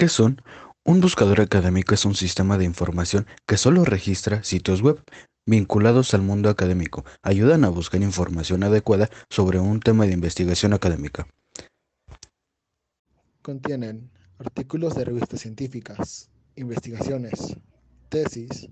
¿Qué son? Un buscador académico es un sistema de información que solo registra sitios web vinculados al mundo académico. Ayudan a buscar información adecuada sobre un tema de investigación académica. Contienen artículos de revistas científicas, investigaciones, tesis,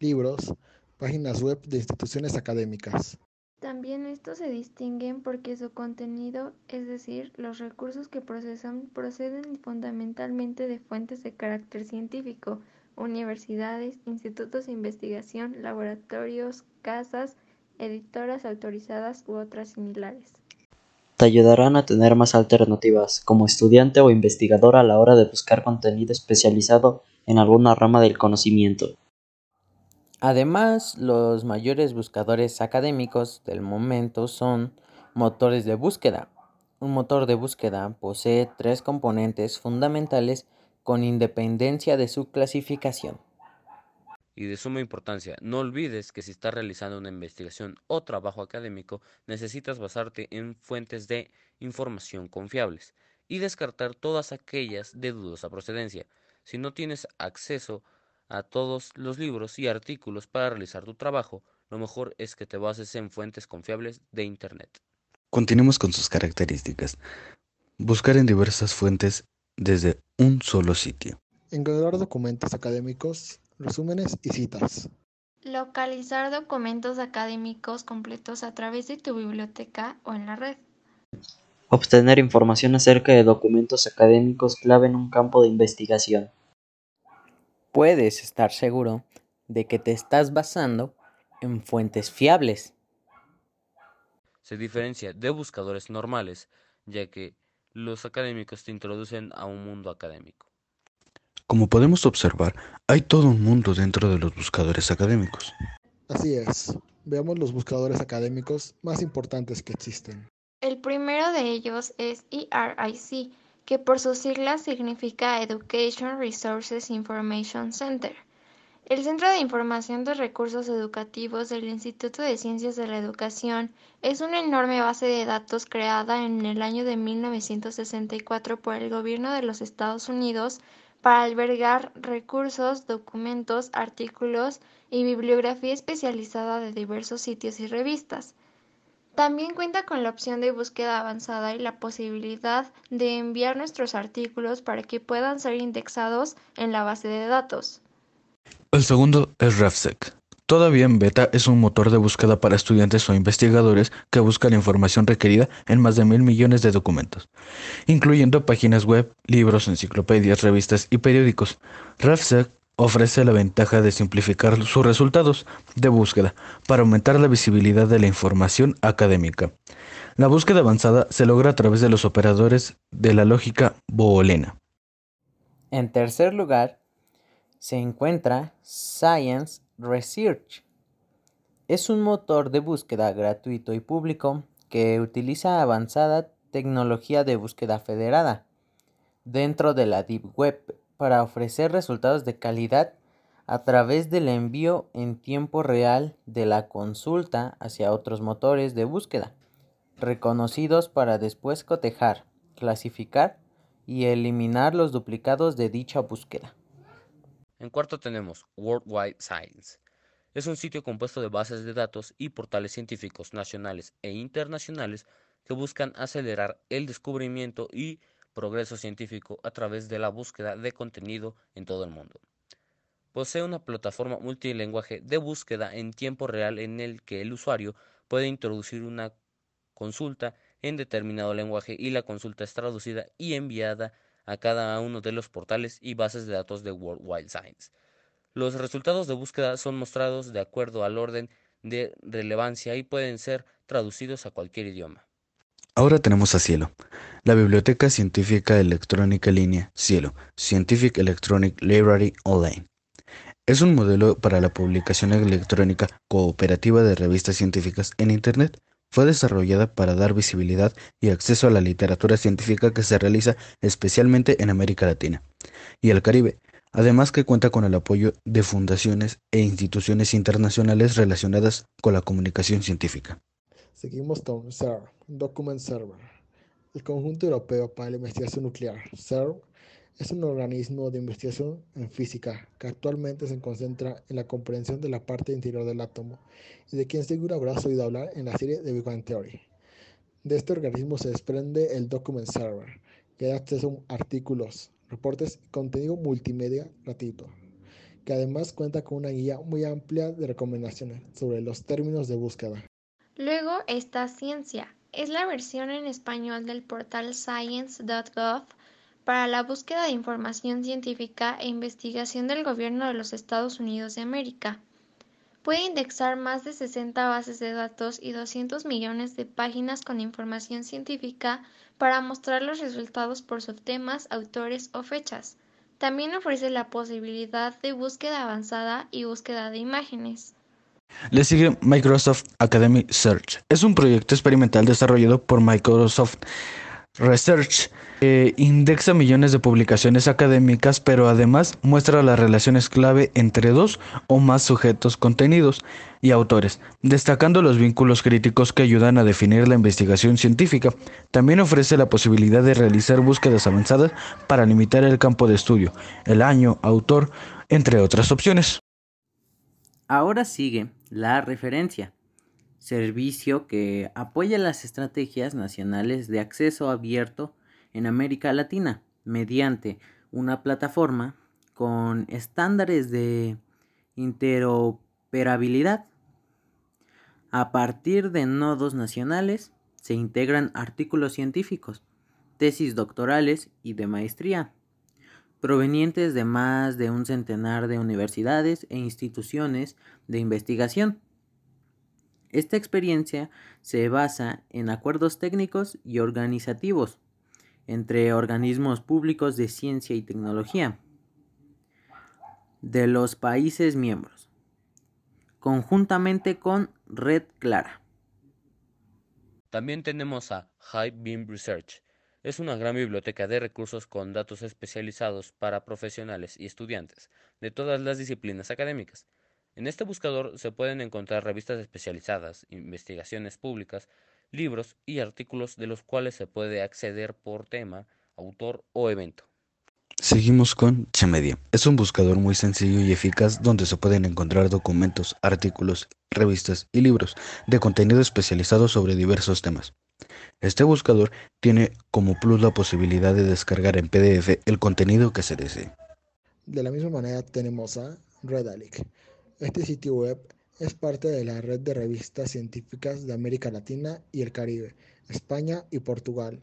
libros, páginas web de instituciones académicas. También estos se distinguen porque su contenido, es decir, los recursos que procesan, proceden fundamentalmente de fuentes de carácter científico, universidades, institutos de investigación, laboratorios, casas, editoras autorizadas u otras similares. Te ayudarán a tener más alternativas como estudiante o investigador a la hora de buscar contenido especializado en alguna rama del conocimiento. Además, los mayores buscadores académicos del momento son motores de búsqueda. Un motor de búsqueda posee tres componentes fundamentales con independencia de su clasificación. Y de suma importancia, no olvides que si estás realizando una investigación o trabajo académico, necesitas basarte en fuentes de información confiables y descartar todas aquellas de dudosa procedencia. Si no tienes acceso a todos los libros y artículos para realizar tu trabajo, lo mejor es que te bases en fuentes confiables de Internet. Continuemos con sus características. Buscar en diversas fuentes desde un solo sitio. Encontrar documentos académicos, resúmenes y citas. Localizar documentos académicos completos a través de tu biblioteca o en la red. Obtener información acerca de documentos académicos clave en un campo de investigación puedes estar seguro de que te estás basando en fuentes fiables. Se diferencia de buscadores normales, ya que los académicos te introducen a un mundo académico. Como podemos observar, hay todo un mundo dentro de los buscadores académicos. Así es. Veamos los buscadores académicos más importantes que existen. El primero de ellos es ERIC, que por sus siglas significa Education Resources Information Center. El Centro de Información de Recursos Educativos del Instituto de Ciencias de la Educación es una enorme base de datos creada en el año de 1964 por el gobierno de los Estados Unidos para albergar recursos, documentos, artículos y bibliografía especializada de diversos sitios y revistas. También cuenta con la opción de búsqueda avanzada y la posibilidad de enviar nuestros artículos para que puedan ser indexados en la base de datos. El segundo es RefSec. Todavía en beta es un motor de búsqueda para estudiantes o investigadores que buscan la información requerida en más de mil millones de documentos, incluyendo páginas web, libros, enciclopedias, revistas y periódicos. RefSec ofrece la ventaja de simplificar sus resultados de búsqueda para aumentar la visibilidad de la información académica. La búsqueda avanzada se logra a través de los operadores de la lógica booleana. En tercer lugar, se encuentra Science Research. Es un motor de búsqueda gratuito y público que utiliza avanzada tecnología de búsqueda federada dentro de la Deep Web para ofrecer resultados de calidad a través del envío en tiempo real de la consulta hacia otros motores de búsqueda, reconocidos para después cotejar, clasificar y eliminar los duplicados de dicha búsqueda. En cuarto tenemos Worldwide Science. Es un sitio compuesto de bases de datos y portales científicos nacionales e internacionales que buscan acelerar el descubrimiento y progreso científico a través de la búsqueda de contenido en todo el mundo. Posee una plataforma multilingüe de búsqueda en tiempo real en el que el usuario puede introducir una consulta en determinado lenguaje y la consulta es traducida y enviada a cada uno de los portales y bases de datos de World Wide Science. Los resultados de búsqueda son mostrados de acuerdo al orden de relevancia y pueden ser traducidos a cualquier idioma. Ahora tenemos a Cielo, la Biblioteca Científica Electrónica línea Cielo, Scientific Electronic Library Online. Es un modelo para la publicación electrónica cooperativa de revistas científicas en Internet. Fue desarrollada para dar visibilidad y acceso a la literatura científica que se realiza especialmente en América Latina y el Caribe, además que cuenta con el apoyo de fundaciones e instituciones internacionales relacionadas con la comunicación científica. Seguimos con CERN, Document Server. El Conjunto Europeo para la Investigación Nuclear, CERN, es un organismo de investigación en física que actualmente se concentra en la comprensión de la parte interior del átomo y de quien seguro habrás oído hablar en la serie de Big Bang Theory. De este organismo se desprende el Document Server, que da acceso a artículos, reportes y contenido multimedia gratuito, que además cuenta con una guía muy amplia de recomendaciones sobre los términos de búsqueda. Está Ciencia. Es la versión en español del portal science.gov para la búsqueda de información científica e investigación del gobierno de los Estados Unidos de América. Puede indexar más de 60 bases de datos y 200 millones de páginas con información científica para mostrar los resultados por subtemas, autores o fechas. También ofrece la posibilidad de búsqueda avanzada y búsqueda de imágenes. Le sigue Microsoft Academy Search. Es un proyecto experimental desarrollado por Microsoft Research que indexa millones de publicaciones académicas, pero además muestra las relaciones clave entre dos o más sujetos, contenidos y autores, destacando los vínculos críticos que ayudan a definir la investigación científica. También ofrece la posibilidad de realizar búsquedas avanzadas para limitar el campo de estudio, el año, autor, entre otras opciones. Ahora sigue la referencia servicio que apoya las estrategias nacionales de acceso abierto en América Latina mediante una plataforma con estándares de interoperabilidad. A partir de nodos nacionales se integran artículos científicos, tesis doctorales y de maestría, provenientes de más de un centenar de universidades e instituciones de investigación esta experiencia se basa en acuerdos técnicos y organizativos entre organismos públicos de ciencia y tecnología de los países miembros, conjuntamente con Red Clara. También tenemos a High Beam Research. Es una gran biblioteca de recursos con datos especializados para profesionales y estudiantes de todas las disciplinas académicas. En este buscador se pueden encontrar revistas especializadas, investigaciones públicas, libros y artículos de los cuales se puede acceder por tema, autor o evento. Seguimos con Chemedia. Es un buscador muy sencillo y eficaz donde se pueden encontrar documentos, artículos, revistas y libros de contenido especializado sobre diversos temas. Este buscador tiene como plus la posibilidad de descargar en PDF el contenido que se desee. De la misma manera tenemos a Redalic, este sitio web es parte de la red de revistas científicas de América Latina y el Caribe, España y Portugal,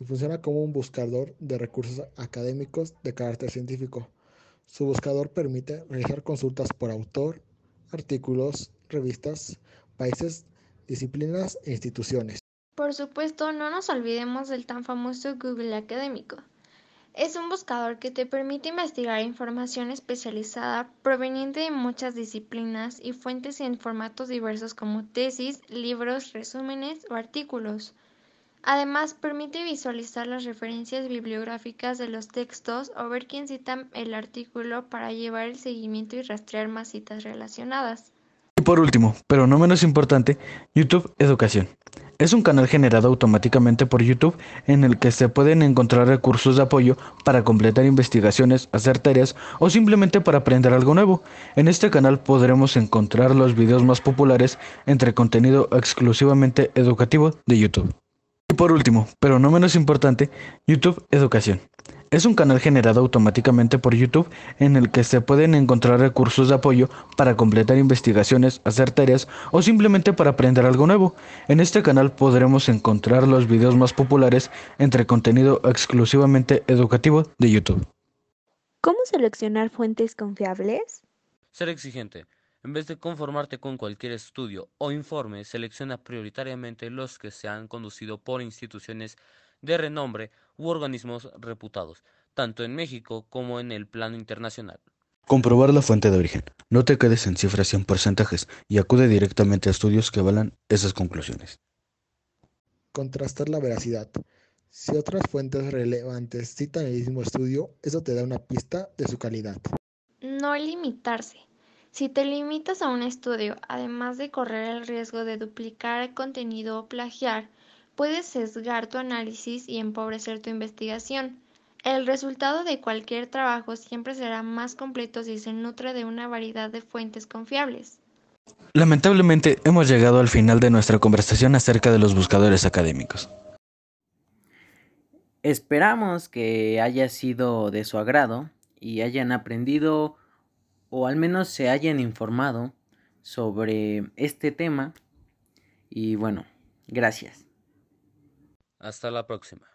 y funciona como un buscador de recursos académicos de carácter científico. Su buscador permite realizar consultas por autor, artículos, revistas, países, disciplinas e instituciones. Por supuesto, no nos olvidemos del tan famoso Google Académico. Es un buscador que te permite investigar información especializada proveniente de muchas disciplinas y fuentes en formatos diversos como tesis, libros, resúmenes o artículos. Además, permite visualizar las referencias bibliográficas de los textos o ver quién cita el artículo para llevar el seguimiento y rastrear más citas relacionadas. Y por último, pero no menos importante, YouTube Educación. Es un canal generado automáticamente por YouTube en el que se pueden encontrar recursos de apoyo para completar investigaciones, hacer tareas o simplemente para aprender algo nuevo. En este canal podremos encontrar los videos más populares entre contenido exclusivamente educativo de YouTube. Y por último, pero no menos importante, YouTube Educación. Es un canal generado automáticamente por YouTube en el que se pueden encontrar recursos de apoyo para completar investigaciones, hacer tareas o simplemente para aprender algo nuevo. En este canal podremos encontrar los videos más populares entre contenido exclusivamente educativo de YouTube. ¿Cómo seleccionar fuentes confiables? Ser exigente. En vez de conformarte con cualquier estudio o informe, selecciona prioritariamente los que se han conducido por instituciones de renombre u organismos reputados, tanto en México como en el plano internacional. Comprobar la fuente de origen. No te quedes en cifras y en porcentajes y acude directamente a estudios que avalan esas conclusiones. Contrastar la veracidad. Si otras fuentes relevantes citan el mismo estudio, eso te da una pista de su calidad. No limitarse. Si te limitas a un estudio, además de correr el riesgo de duplicar contenido o plagiar, puedes sesgar tu análisis y empobrecer tu investigación. El resultado de cualquier trabajo siempre será más completo si se nutre de una variedad de fuentes confiables. Lamentablemente hemos llegado al final de nuestra conversación acerca de los buscadores académicos. Esperamos que haya sido de su agrado y hayan aprendido o al menos se hayan informado sobre este tema. Y bueno, gracias. Hasta la próxima.